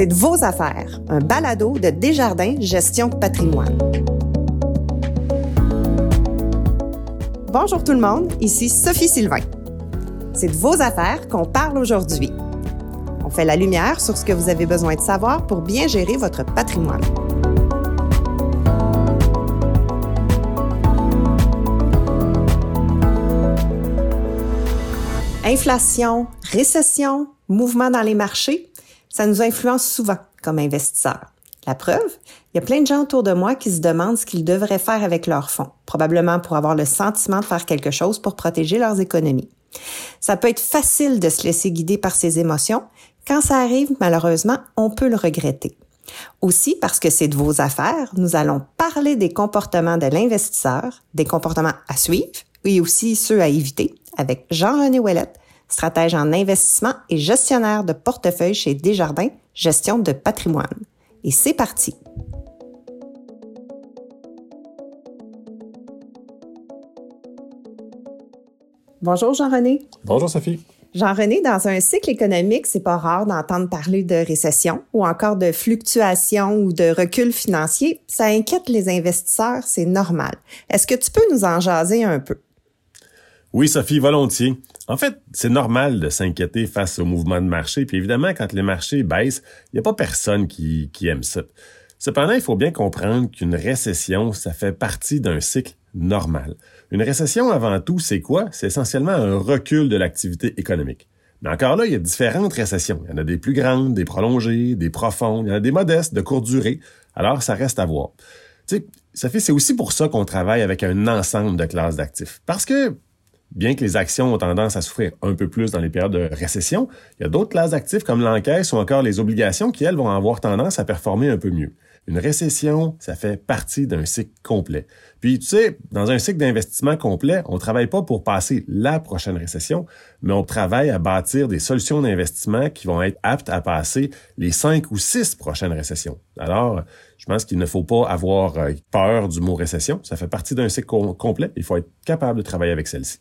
C'est de vos affaires, un balado de Desjardins Gestion patrimoine. Bonjour tout le monde, ici Sophie Sylvain. C'est de vos affaires qu'on parle aujourd'hui. On fait la lumière sur ce que vous avez besoin de savoir pour bien gérer votre patrimoine. Inflation, récession, mouvement dans les marchés, ça nous influence souvent comme investisseurs. La preuve, il y a plein de gens autour de moi qui se demandent ce qu'ils devraient faire avec leurs fonds, probablement pour avoir le sentiment de faire quelque chose pour protéger leurs économies. Ça peut être facile de se laisser guider par ses émotions. Quand ça arrive, malheureusement, on peut le regretter. Aussi, parce que c'est de vos affaires, nous allons parler des comportements de l'investisseur, des comportements à suivre et aussi ceux à éviter avec Jean-René Ouellette, stratège en investissement et gestionnaire de portefeuille chez Desjardins, gestion de patrimoine. Et c'est parti. Bonjour Jean-René. Bonjour Sophie. Jean-René, dans un cycle économique, c'est pas rare d'entendre parler de récession ou encore de fluctuation ou de recul financier. Ça inquiète les investisseurs, c'est normal. Est-ce que tu peux nous en jaser un peu? Oui, Sophie, volontiers. En fait, c'est normal de s'inquiéter face au mouvement de marché. Puis évidemment, quand les marchés baissent, il n'y a pas personne qui, qui aime ça. Cependant, il faut bien comprendre qu'une récession, ça fait partie d'un cycle normal. Une récession, avant tout, c'est quoi? C'est essentiellement un recul de l'activité économique. Mais encore là, il y a différentes récessions. Il y en a des plus grandes, des prolongées, des profondes, il y en a des modestes, de courte durée. Alors, ça reste à voir. Tu sais, fait, c'est aussi pour ça qu'on travaille avec un ensemble de classes d'actifs. Parce que Bien que les actions ont tendance à souffrir un peu plus dans les périodes de récession, il y a d'autres classes d'actifs comme l'encaisse ou encore les obligations qui, elles, vont avoir tendance à performer un peu mieux. Une récession, ça fait partie d'un cycle complet. Puis, tu sais, dans un cycle d'investissement complet, on ne travaille pas pour passer la prochaine récession, mais on travaille à bâtir des solutions d'investissement qui vont être aptes à passer les cinq ou six prochaines récessions. Alors, je pense qu'il ne faut pas avoir euh, peur du mot récession. Ça fait partie d'un cycle complet. Il faut être capable de travailler avec celle-ci.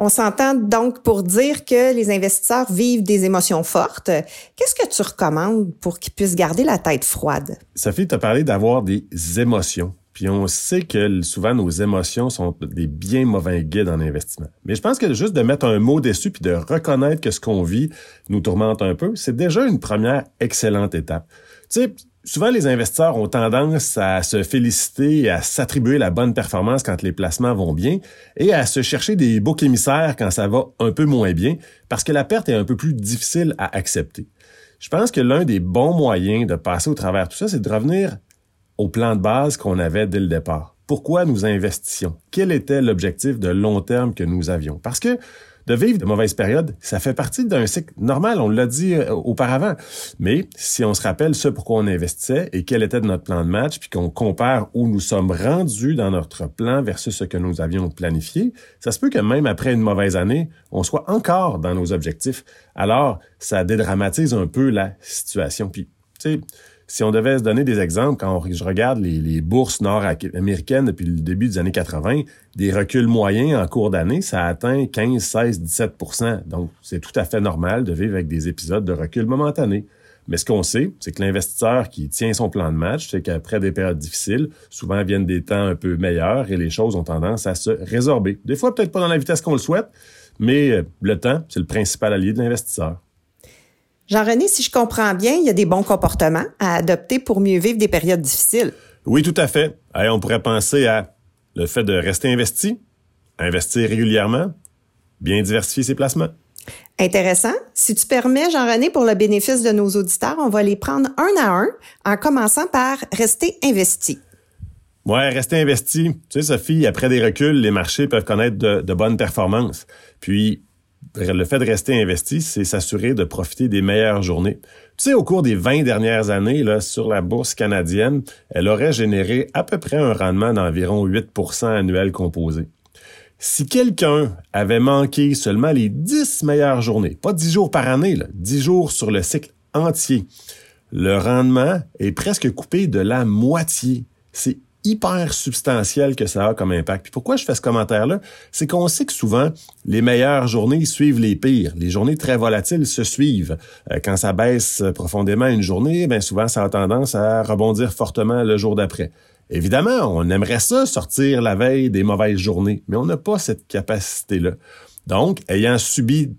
On s'entend donc pour dire que les investisseurs vivent des émotions fortes. Qu'est-ce que tu recommandes pour qu'ils puissent garder la tête froide? Sophie, tu as parlé d'avoir des émotions. Puis on sait que souvent nos émotions sont des bien mauvais guides en investissement. Mais je pense que juste de mettre un mot dessus puis de reconnaître que ce qu'on vit nous tourmente un peu, c'est déjà une première excellente étape. Souvent, les investisseurs ont tendance à se féliciter et à s'attribuer la bonne performance quand les placements vont bien et à se chercher des boucs émissaires quand ça va un peu moins bien parce que la perte est un peu plus difficile à accepter. Je pense que l'un des bons moyens de passer au travers de tout ça, c'est de revenir au plan de base qu'on avait dès le départ. Pourquoi nous investissions? Quel était l'objectif de long terme que nous avions? Parce que de vivre de mauvaises périodes, ça fait partie d'un cycle normal, on l'a dit euh, auparavant. Mais si on se rappelle ce pourquoi on investissait et quel était notre plan de match, puis qu'on compare où nous sommes rendus dans notre plan versus ce que nous avions planifié, ça se peut que même après une mauvaise année, on soit encore dans nos objectifs. Alors, ça dédramatise un peu la situation. Puis, tu sais, si on devait se donner des exemples, quand je regarde les, bourses nord-américaines depuis le début des années 80, des reculs moyens en cours d'année, ça atteint 15, 16, 17% Donc, c'est tout à fait normal de vivre avec des épisodes de recul momentané. Mais ce qu'on sait, c'est que l'investisseur qui tient son plan de match, c'est qu'après des périodes difficiles, souvent viennent des temps un peu meilleurs et les choses ont tendance à se résorber. Des fois, peut-être pas dans la vitesse qu'on le souhaite, mais euh, le temps, c'est le principal allié de l'investisseur. Jean-René, si je comprends bien, il y a des bons comportements à adopter pour mieux vivre des périodes difficiles. Oui, tout à fait. on pourrait penser à le fait de rester investi, investir régulièrement, bien diversifier ses placements. Intéressant. Si tu permets, Jean-René, pour le bénéfice de nos auditeurs, on va les prendre un à un en commençant par rester investi. Ouais, rester investi. Tu sais, Sophie, après des reculs, les marchés peuvent connaître de, de bonnes performances. Puis, le fait de rester investi, c'est s'assurer de profiter des meilleures journées. Tu sais, au cours des 20 dernières années, là, sur la bourse canadienne, elle aurait généré à peu près un rendement d'environ 8% annuel composé. Si quelqu'un avait manqué seulement les 10 meilleures journées, pas 10 jours par année, là, 10 jours sur le cycle entier, le rendement est presque coupé de la moitié. C'est hyper substantiel que ça a comme impact. Puis pourquoi je fais ce commentaire-là? C'est qu'on sait que souvent, les meilleures journées suivent les pires. Les journées très volatiles se suivent. Euh, quand ça baisse profondément une journée, bien souvent, ça a tendance à rebondir fortement le jour d'après. Évidemment, on aimerait ça sortir la veille des mauvaises journées, mais on n'a pas cette capacité-là. Donc, ayant subi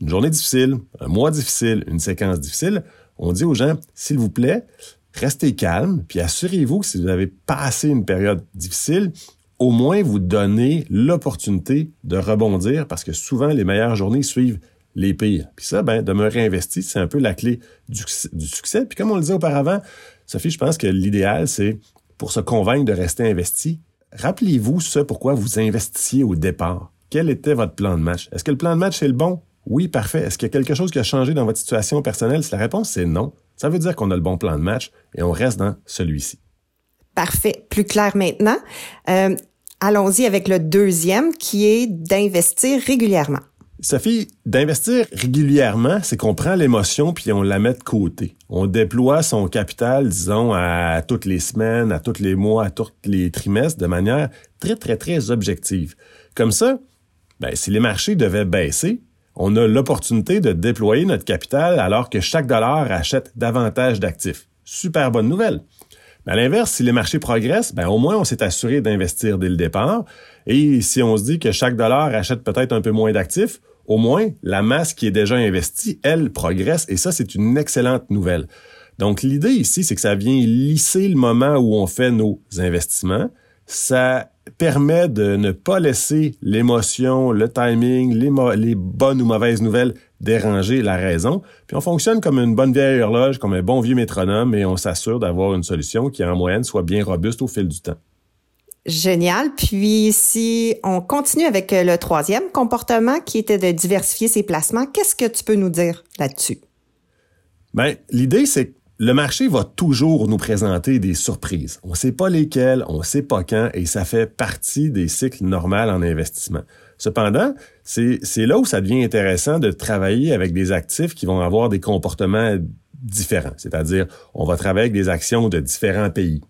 une journée difficile, un mois difficile, une séquence difficile, on dit aux gens, s'il vous plaît, restez calme, puis assurez-vous que si vous avez passé une période difficile, au moins vous donnez l'opportunité de rebondir parce que souvent les meilleures journées suivent les pires. Puis ça, ben, demeurer investi, c'est un peu la clé du, succès. Puis comme on le disait auparavant, Sophie, je pense que l'idéal, c'est pour se convaincre de rester investi, rappelez-vous ce pourquoi vous investissiez au départ. Quel était votre plan de match? Est-ce que le plan de match est le bon? Oui, parfait. Est-ce qu'il y a quelque chose qui a changé dans votre situation personnelle? Si la réponse c'est non, ça veut dire qu'on a le bon plan de match et on reste dans celui-ci. Parfait. Plus clair maintenant. Euh, allons-y avec le deuxième qui est d'investir régulièrement. Sophie, d'investir régulièrement, c'est qu'on prend l'émotion puis on la met de côté. On déploie son capital, disons, à toutes les semaines, à tous les mois, à tous les trimestres de manière très, très, très objective. Comme ça, ben, si les marchés devaient baisser, on a l'opportunité de déployer notre capital alors que chaque dollar achète davantage d'actifs. Super bonne nouvelle. Mais à l'inverse, si les marchés progressent, ben au moins on s'est assuré d'investir dès le départ. Et si on se dit que chaque dollar achète peut-être un peu moins d'actifs, au moins, la masse qui est déjà investie, elle, progresse et ça, c'est une excellente nouvelle. Donc, l'idée ici, c'est que ça vient lisser le moment où on fait nos investissements. Ça permet de ne pas laisser l'émotion, le timing, les, les, bonnes ou mauvaises nouvelles déranger la raison. Puis on fonctionne comme une bonne vieille horloge, comme un bon vieux métronome et on s'assure d'avoir une solution qui, en moyenne, soit bien robuste au fil du temps. Génial. Puis si on continue avec euh, le troisième comportement qui était de diversifier ses placements, qu'est-ce que tu peux nous dire là-dessus? Ben, l'idée, c'est que le marché va toujours nous présenter des surprises. On ne sait pas lesquelles, on ne sait pas quand, et ça fait partie des cycles normaux en investissement. Cependant, c'est là où ça devient intéressant de travailler avec des actifs qui vont avoir des comportements différents. C'est-à-dire, on va travailler avec des actions de différents pays,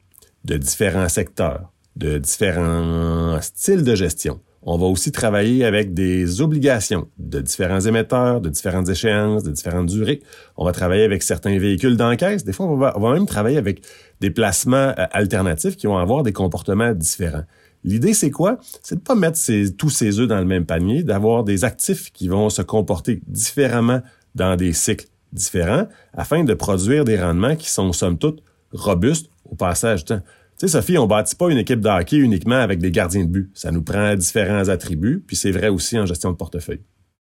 de différents secteurs, de différents styles de gestion. On va aussi travailler avec des obligations de différents émetteurs, de différentes échéances, de différentes durées. On va travailler avec certains véhicules d'encaisse. Des fois, on va, même travailler avec des placements euh, alternatifs qui vont avoir des comportements différents. L'idée, c'est quoi? C'est de pas mettre tous ces œufs dans le même panier, d'avoir des actifs qui vont se comporter différemment dans des cycles différents afin de produire des rendements qui sont, somme toute, robustes au passage du temps. Tu sais, Sophie, on bâtit pas une équipe de hockey uniquement avec des gardiens de but. Ça nous prend différents attributs, puis c'est vrai aussi en gestion de portefeuille.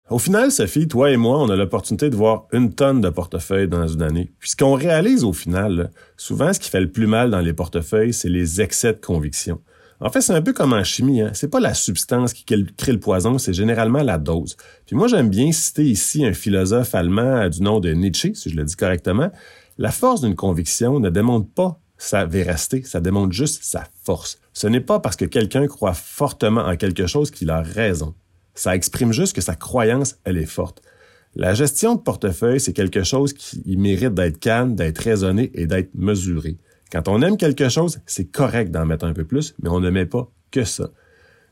Au final, Sophie, toi et moi, on a l'opportunité de voir une tonne de portefeuilles dans une année. Puis ce qu'on réalise au final, souvent ce qui fait le plus mal dans les portefeuilles, c'est les excès de conviction. En fait, c'est un peu comme en chimie. Hein? C'est pas la substance qui crée le poison, c'est généralement la dose. Puis moi, j'aime bien citer ici un philosophe allemand du nom de Nietzsche, si je le dis correctement. La force d'une conviction ne démontre pas sa véracité, ça démontre juste sa force. Ce n'est pas parce que quelqu'un croit fortement en quelque chose qu'il a raison. Ça exprime juste que sa croyance, elle est forte. La gestion de portefeuille, c'est quelque chose qui mérite d'être calme, d'être raisonné et d'être mesuré. Quand on aime quelque chose, c'est correct d'en mettre un peu plus, mais on ne met pas que ça.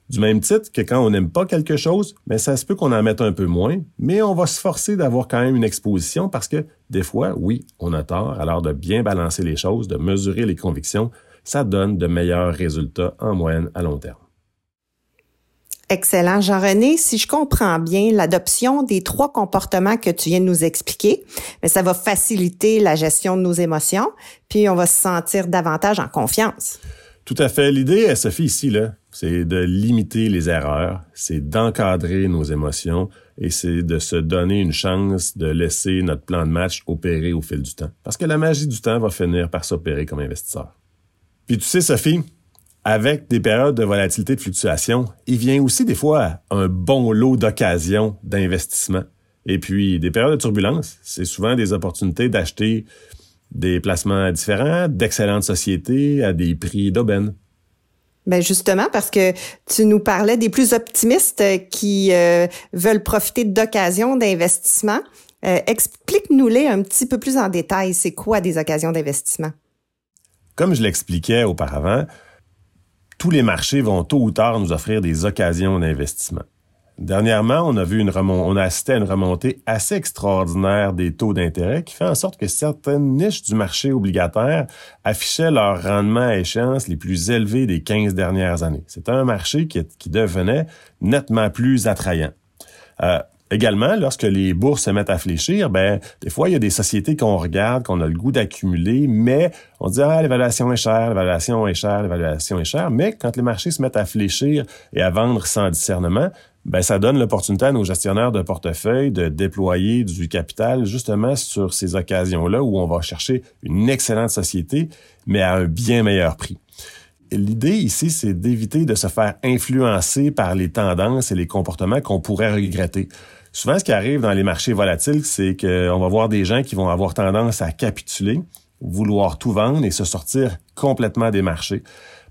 Du même titre que quand on n'aime pas quelque chose, mais ça se peut qu'on en mette un peu moins, mais on va se forcer d'avoir quand même une exposition parce que des fois, oui, on a tort. Alors de bien balancer les choses, de mesurer les convictions, ça donne de meilleurs résultats en moyenne à long terme. Excellent. Jean-René, si je comprends bien, l'adoption des trois comportements que tu viens de nous expliquer, mais ça va faciliter la gestion de nos émotions, puis on va se sentir davantage en confiance. Tout à fait. L'idée, Sophie, ici, là, c'est de limiter les erreurs, c'est d'encadrer nos émotions et c'est de se donner une chance de laisser notre plan de match opérer au fil du temps. Parce que la magie du temps va finir par s'opérer comme investisseur. Puis tu sais, Sophie, avec des périodes de volatilité de fluctuation, il vient aussi des fois un bon lot d'occasions d'investissement. Et puis, des périodes de turbulence, c'est souvent des opportunités d'acheter des placements différents, d'excellentes sociétés à des prix d'aubaine. Ben justement parce que tu nous parlais des plus optimistes qui euh, veulent profiter d'occasions d'investissement. Euh, explique-nous-les un petit peu plus en détail. C'est quoi des occasions d'investissement? Comme je l'expliquais auparavant, tous les marchés vont tôt ou tard nous offrir des occasions d'investissement. Dernièrement, on a vu une on a assisté à une remontée assez extraordinaire des taux d'intérêt qui fait en sorte que certaines niches du marché obligataire affichaient leur rendement à échéance les plus élevés des 15 dernières années. C'est un marché qui, qui, devenait nettement plus attrayant. Euh, Également, lorsque les bourses se mettent à fléchir, ben des fois il y a des sociétés qu'on regarde, qu'on a le goût d'accumuler, mais on dit ah l'évaluation est chère, l'évaluation est chère, l'évaluation est chère, mais quand les marchés se mettent à fléchir et à vendre sans discernement, ben ça donne l'opportunité à nos gestionnaires de portefeuille de déployer du capital justement sur ces occasions-là où on va chercher une excellente société, mais à un bien meilleur prix. L'idée ici, c'est d'éviter de se faire influencer par les tendances et les comportements qu'on pourrait regretter. Souvent, ce qui arrive dans les marchés volatiles, c'est qu'on va voir des gens qui vont avoir tendance à capituler, vouloir tout vendre et se sortir complètement des marchés.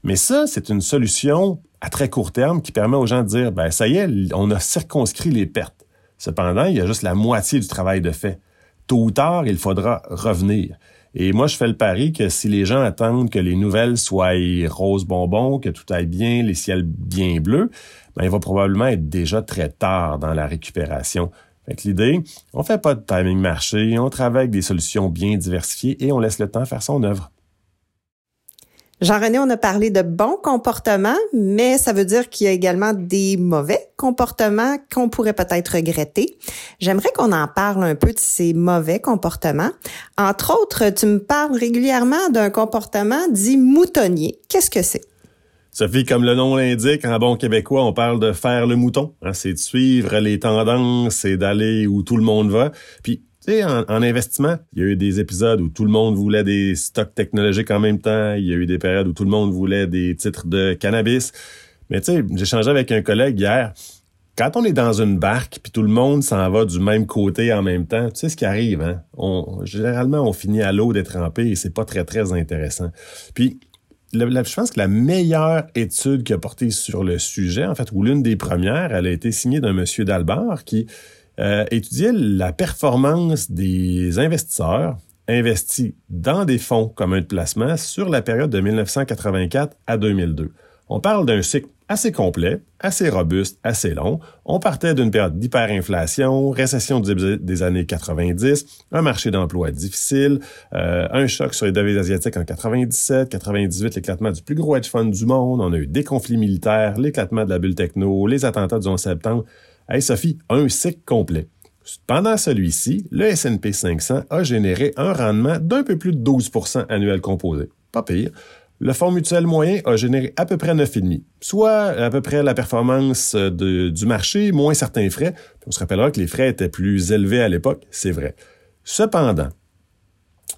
Mais ça, c'est une solution à très court terme qui permet aux gens de dire, ben ça y est, on a circonscrit les pertes. Cependant, il y a juste la moitié du travail de fait. Tôt ou tard, il faudra revenir. Et moi, je fais le pari que si les gens attendent que les nouvelles soient roses bonbons, que tout aille bien, les ciels bien bleus, ben, il va probablement être déjà très tard dans la récupération. Fait l'idée, on fait pas de timing marché, on travaille avec des solutions bien diversifiées et on laisse le temps faire son œuvre. Jean-René, on a parlé de bons comportements, mais ça veut dire qu'il y a également des mauvais comportements qu'on pourrait peut-être regretter. J'aimerais qu'on en parle un peu de ces mauvais comportements. Entre autres, tu me parles régulièrement d'un comportement dit moutonnier. Qu'est-ce que c'est? Sophie, comme le nom l'indique, en bon québécois, on parle de faire le mouton. Hein. c'est de suivre les tendances et d'aller où tout le monde va. Puis en, investissement, il y a eu des épisodes où tout le monde voulait des stocks technologiques en même temps. Il y a eu des périodes où tout le monde voulait des titres de cannabis. Mais tu sais, changé avec un collègue hier. Quand on est dans une barque puis tout le monde s'en va du même côté en même temps, tu sais ce qui arrive, hein? Généralement, on finit à l'eau d'être trempé et c'est pas très, très intéressant. Puis, je pense que la meilleure étude qui a porté sur le sujet, en fait, ou l'une des premières, elle a été signée d'un monsieur Dalbar qui euh, la performance des investisseurs investis dans des fonds communs de placement sur la période de 1984 à 2002. On parle d'un cycle assez complet, assez robuste, assez long. On partait d'une période d'hyperinflation, récession des années 90, un marché d'emploi difficile, euh, un choc sur les devises asiatiques en 97, 98, l'éclatement du plus gros hedge fund du monde, on a eu des conflits militaires, l'éclatement de la bulle techno, les attentats du 11 septembre. Hey Sophie, un cycle complet. Pendant celui-ci, le S&P 500 a généré un rendement d'un peu plus de 12% annuel composé. Pas pire. Le fonds mutuel moyen a généré à peu près 9,5, soit à peu près la performance du marché, moins certains frais. on se rappellera que les frais étaient plus élevés à l'époque, c'est vrai. Cependant,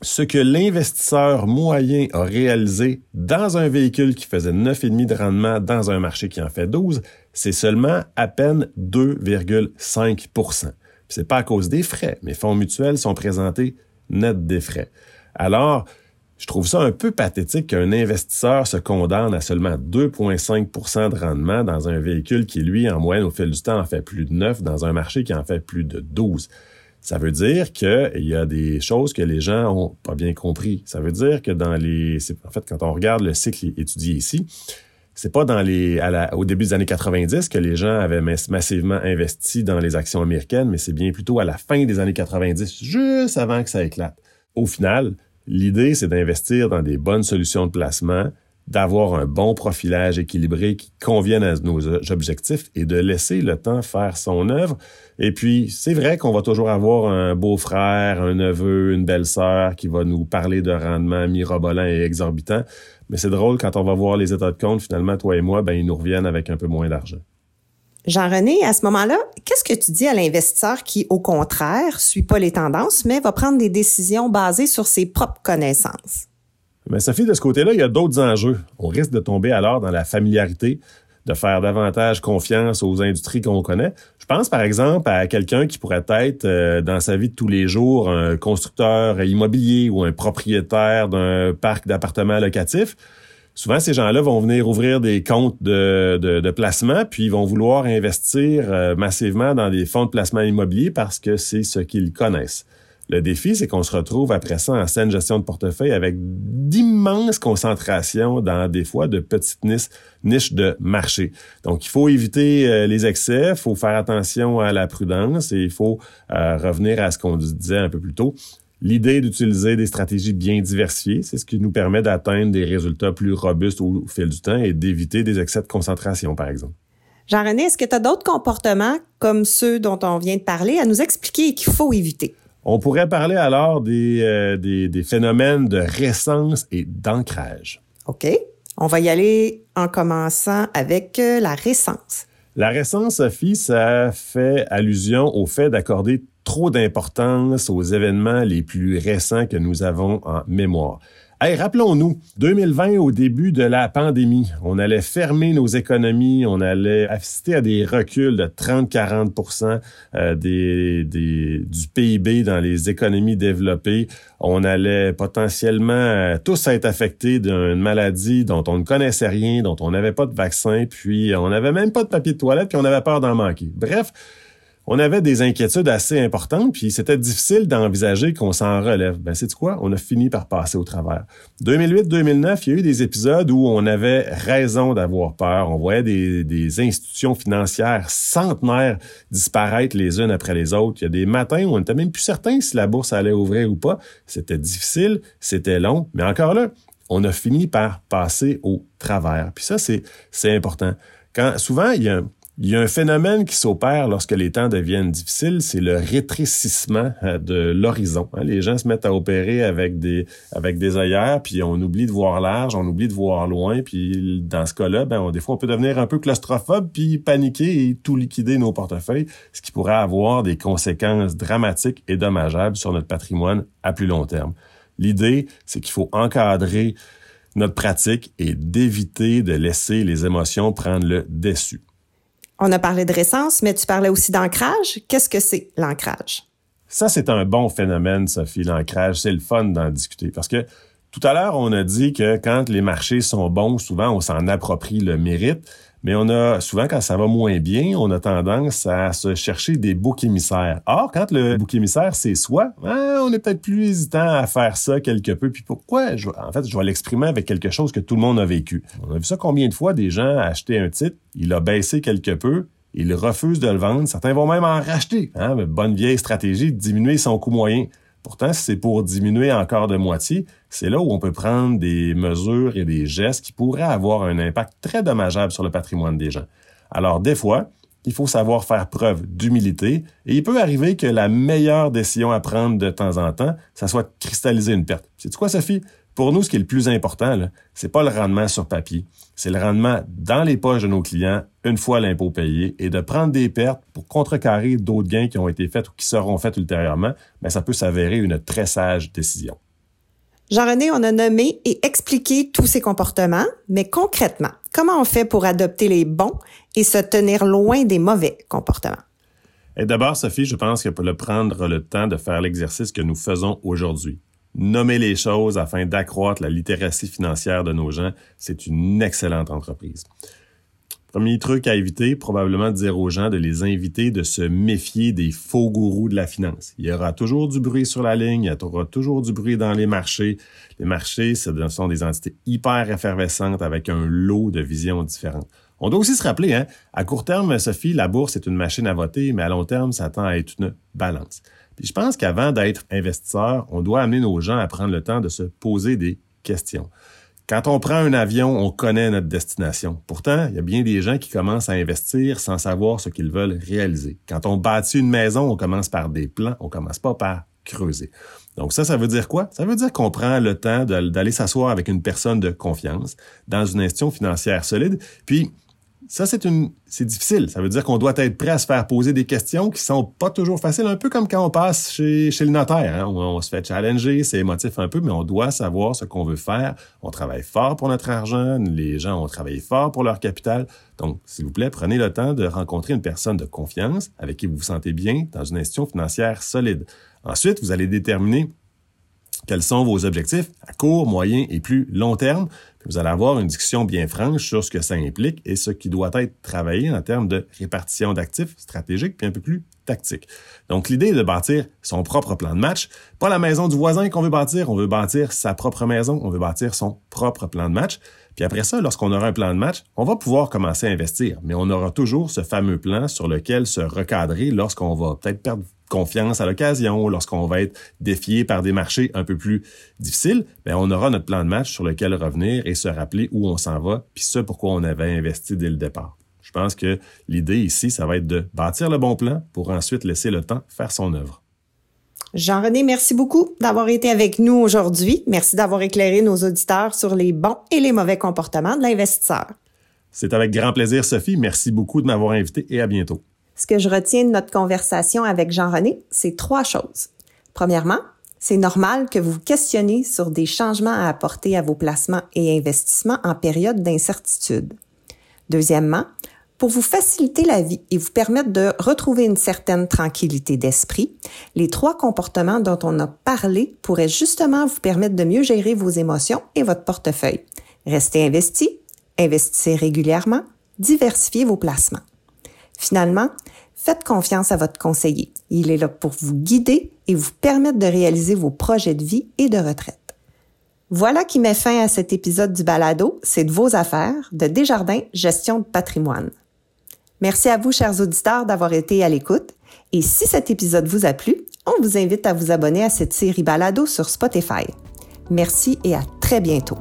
ce que l'investisseur moyen a réalisé dans un véhicule qui faisait 9,5 de rendement dans un marché qui en fait 12, c'est seulement à peine 2,5% C'est pas à cause des frais. Mes fonds mutuels sont présentés net des frais. Alors, je trouve ça un peu pathétique qu'un investisseur se condamne à seulement 2,5% de rendement dans un véhicule qui, lui, en moyenne, au fil du temps, en fait plus de 9 dans un marché qui en fait plus de 12. Ça veut dire qu'il y a des choses que les gens ont pas bien compris. Ça veut dire que dans les, en fait, quand on regarde le cycle étudié ici, c'est pas dans les, au début des années 90 que les gens avaient massivement investi dans les actions américaines, mais c'est bien plutôt à la fin des années 90, juste avant que ça éclate. Au final, l'idée, c'est d'investir dans des bonnes solutions de placement, d'avoir un bon profilage équilibré qui convienne à nos objectifs et de laisser le temps faire son œuvre. Et puis, c'est vrai qu'on va toujours avoir un beau-frère, un neveu, une belle-sœur qui va nous parler de rendement mirobolant et exorbitant. Mais c'est drôle, quand on va voir les états de compte, finalement, toi et moi, ben, ils nous reviennent avec un peu moins d'argent. Jean-René, à ce moment-là, qu'est-ce que tu dis à l'investisseur qui, au contraire, suit pas les tendances, mais va prendre des décisions basées sur ses propres connaissances? Mais Sophie, de ce côté-là, il y a d'autres enjeux. On risque de tomber alors dans la familiarité, de faire davantage confiance aux industries qu'on connaît. Je pense par exemple à quelqu'un qui pourrait être euh, dans sa vie de tous les jours un constructeur immobilier ou un propriétaire d'un parc d'appartements locatifs. Souvent, ces gens-là vont venir ouvrir des comptes de, placement, puis ils vont vouloir investir euh, massivement dans des fonds de placement immobilier parce que c'est ce qu'ils connaissent. Le défi, c'est qu'on se retrouve après ça en saine gestion de portefeuille avec d'immenses concentrations dans des fois de petites niches, de marché. Donc, il faut éviter euh, les excès, il faut faire attention à la prudence et il faut euh, revenir à ce qu'on disait un peu plus tôt. L'idée d'utiliser des stratégies bien diversifiées, c'est ce qui nous permet d'atteindre des résultats plus robustes au fil du temps et d'éviter des excès de concentration, par exemple. Jean-René, est-ce que tu as d'autres comportements comme ceux dont on vient de parler à nous expliquer qu'il faut éviter? On pourrait parler alors des, euh, des, des, phénomènes de récence et d'ancrage. OK. On va y aller en commençant avec euh, la récence. La récence, Sophie, ça fait allusion au fait d'accorder trop d'importance aux événements les plus récents que nous avons en mémoire. Hey, rappelons-nous, 2020, au début de la pandémie, on allait fermer nos économies, on allait assister à des reculs de 30-40 euh, des, des, du PIB dans les économies développées. On allait potentiellement euh, tous être affectés d'une maladie dont on ne connaissait rien, dont on n'avait pas de vaccin, puis on n'avait même pas de papier de toilette, puis on avait peur d'en manquer. Bref, on avait des inquiétudes assez importantes, puis c'était difficile d'envisager qu'on s'en relève. Ben, c'est quoi? On a fini par passer au travers. 2008-2009, il y a eu des épisodes où on avait raison d'avoir peur. On voyait des, institutions financières centenaires disparaître les unes après les autres. Il y a des matins où on n'était même plus certain si la bourse allait ouvrir ou pas. C'était difficile, c'était long, mais encore là, on a fini par passer au travers. Puis ça, c'est, c'est important. Quand, souvent, il y a il y a un phénomène qui s'opère lorsque les temps deviennent difficiles, c'est le rétrécissement euh, de l'horizon. Hein. Les gens se mettent à opérer avec des avec des œillères, puis on oublie de voir large, on oublie de voir loin, puis dans ce cas-là, ben des fois on peut devenir un peu claustrophobe, puis paniquer et tout liquider nos portefeuilles, ce qui pourrait avoir des conséquences dramatiques et dommageables sur notre patrimoine à plus long terme. L'idée, c'est qu'il faut encadrer notre pratique et d'éviter de laisser les émotions prendre le dessus. On a parlé de récence, mais tu parlais aussi d'ancrage. Qu'est-ce que c'est l'ancrage? Ça, c'est un bon phénomène, Sophie, l'ancrage. C'est le fun d'en discuter parce que tout à l'heure, on a dit que quand les marchés sont bons, souvent, on s'en approprie le mérite. Mais on a souvent, quand ça va moins bien, on a tendance à se chercher des boucs émissaires. Or, quand le bouc émissaire, c'est soi, hein, on est peut-être plus hésitant à faire ça quelque peu. Puis pourquoi? en fait, je vais l'exprimer avec quelque chose que tout le monde a vécu. On a vu ça combien de fois des gens acheter un titre, il a baissé quelque peu, il refuse de le vendre. Certains vont même en racheter. Hein? Bonne vieille stratégie diminuer son coût moyen. Pourtant, si c'est pour diminuer encore de moitié, c'est là où on peut prendre des mesures et des gestes qui pourraient avoir un impact très dommageable sur le patrimoine des gens. Alors, des fois, il faut savoir faire preuve d'humilité et il peut arriver que la meilleure décision à prendre de temps en temps, ça soit cristalliser une perte. C'est quoi, Sophie? Pour nous, ce qui est le plus important, c'est pas le rendement sur papier, c'est le rendement dans les poches de nos clients une fois l'impôt payé et de prendre des pertes pour contrecarrer d'autres gains qui ont été faits ou qui seront faits ultérieurement, mais ça peut s'avérer une très sage décision. Jean-René, on a nommé et expliqué tous ces comportements, mais concrètement, comment on fait pour adopter les bons et se tenir loin des mauvais comportements? Et d'abord, Sophie, je pense qu'il faut le prendre le temps de faire l'exercice que nous faisons aujourd'hui nommer les choses afin d'accroître la littératie financière de nos gens, c'est une excellente entreprise. Premier truc à éviter, probablement de dire aux gens de les inviter de se méfier des faux gourous de la finance. Il y aura toujours du bruit sur la ligne, il y aura toujours du bruit dans les marchés. Les marchés, ce sont des entités hyper effervescentes avec un lot de visions différentes. On doit aussi se rappeler, hein, à court terme, Sophie, la bourse est une machine à voter, mais à long terme, ça tend à être une balance. Puis je pense qu'avant d'être investisseur, on doit amener nos gens à prendre le temps de se poser des questions. Quand on prend un avion, on connaît notre destination. Pourtant, il y a bien des gens qui commencent à investir sans savoir ce qu'ils veulent réaliser. Quand on bâtit une maison, on commence par des plans, on commence pas par creuser. Donc ça, ça veut dire quoi? Ça veut dire qu'on prend le temps d'aller s'asseoir avec une personne de confiance dans une institution financière solide, puis ça, c'est une, c'est difficile. Ça veut dire qu'on doit être prêt à se faire poser des questions qui sont pas toujours faciles, un peu comme quand on passe chez, le notaire. Hein. On, on, se fait challenger, c'est émotif un peu, mais on doit savoir ce qu'on veut faire. On travaille fort pour notre argent. Les gens ont travaillé fort pour leur capital. Donc, s'il vous plaît, prenez le temps de rencontrer une personne de confiance avec qui vous vous sentez bien dans une institution financière solide. Ensuite, vous allez déterminer quels sont vos objectifs à court, moyen et plus long terme vous allez avoir une discussion bien franche sur ce que ça implique et ce qui doit être travaillé en termes de répartition d'actifs stratégiques, puis un peu plus tactique. Donc, l'idée est de bâtir son propre plan de match, pas la maison du voisin qu'on veut bâtir, on veut bâtir sa propre maison, on veut bâtir son propre plan de match. Puis après ça, lorsqu'on aura un plan de match, on va pouvoir commencer à investir, mais on aura toujours ce fameux plan sur lequel se recadrer lorsqu'on va peut-être perdre confiance à l'occasion, lorsqu'on va être défié par des marchés un peu plus difficiles, ben on aura notre plan de match sur lequel revenir et se rappeler où on s'en va, puis ce pourquoi on avait investi dès le départ. Je pense que l'idée ici, ça va être de bâtir le bon plan pour ensuite laisser le temps faire son œuvre. Jean-René, merci beaucoup d'avoir été avec nous aujourd'hui. Merci d'avoir éclairé nos auditeurs sur les bons et les mauvais comportements de l'investisseur. C'est avec grand plaisir, Sophie. Merci beaucoup de m'avoir invité et à bientôt. Ce que je retiens de notre conversation avec Jean-René, c'est trois choses. Premièrement, c'est normal que vous vous questionnez sur des changements à apporter à vos placements et investissements en période d'incertitude. Deuxièmement, pour vous faciliter la vie et vous permettre de retrouver une certaine tranquillité d'esprit, les trois comportements dont on a parlé pourraient justement vous permettre de mieux gérer vos émotions et votre portefeuille. Restez investi, investissez régulièrement, diversifiez vos placements. Finalement, faites confiance à votre conseiller. Il est là pour vous guider et vous permettre de réaliser vos projets de vie et de retraite. Voilà qui met fin à cet épisode du balado C'est de vos affaires de Desjardins Gestion de patrimoine. Merci à vous, chers auditeurs, d'avoir été à l'écoute. Et si cet épisode vous a plu, on vous invite à vous abonner à cette série balado sur Spotify. Merci et à très bientôt.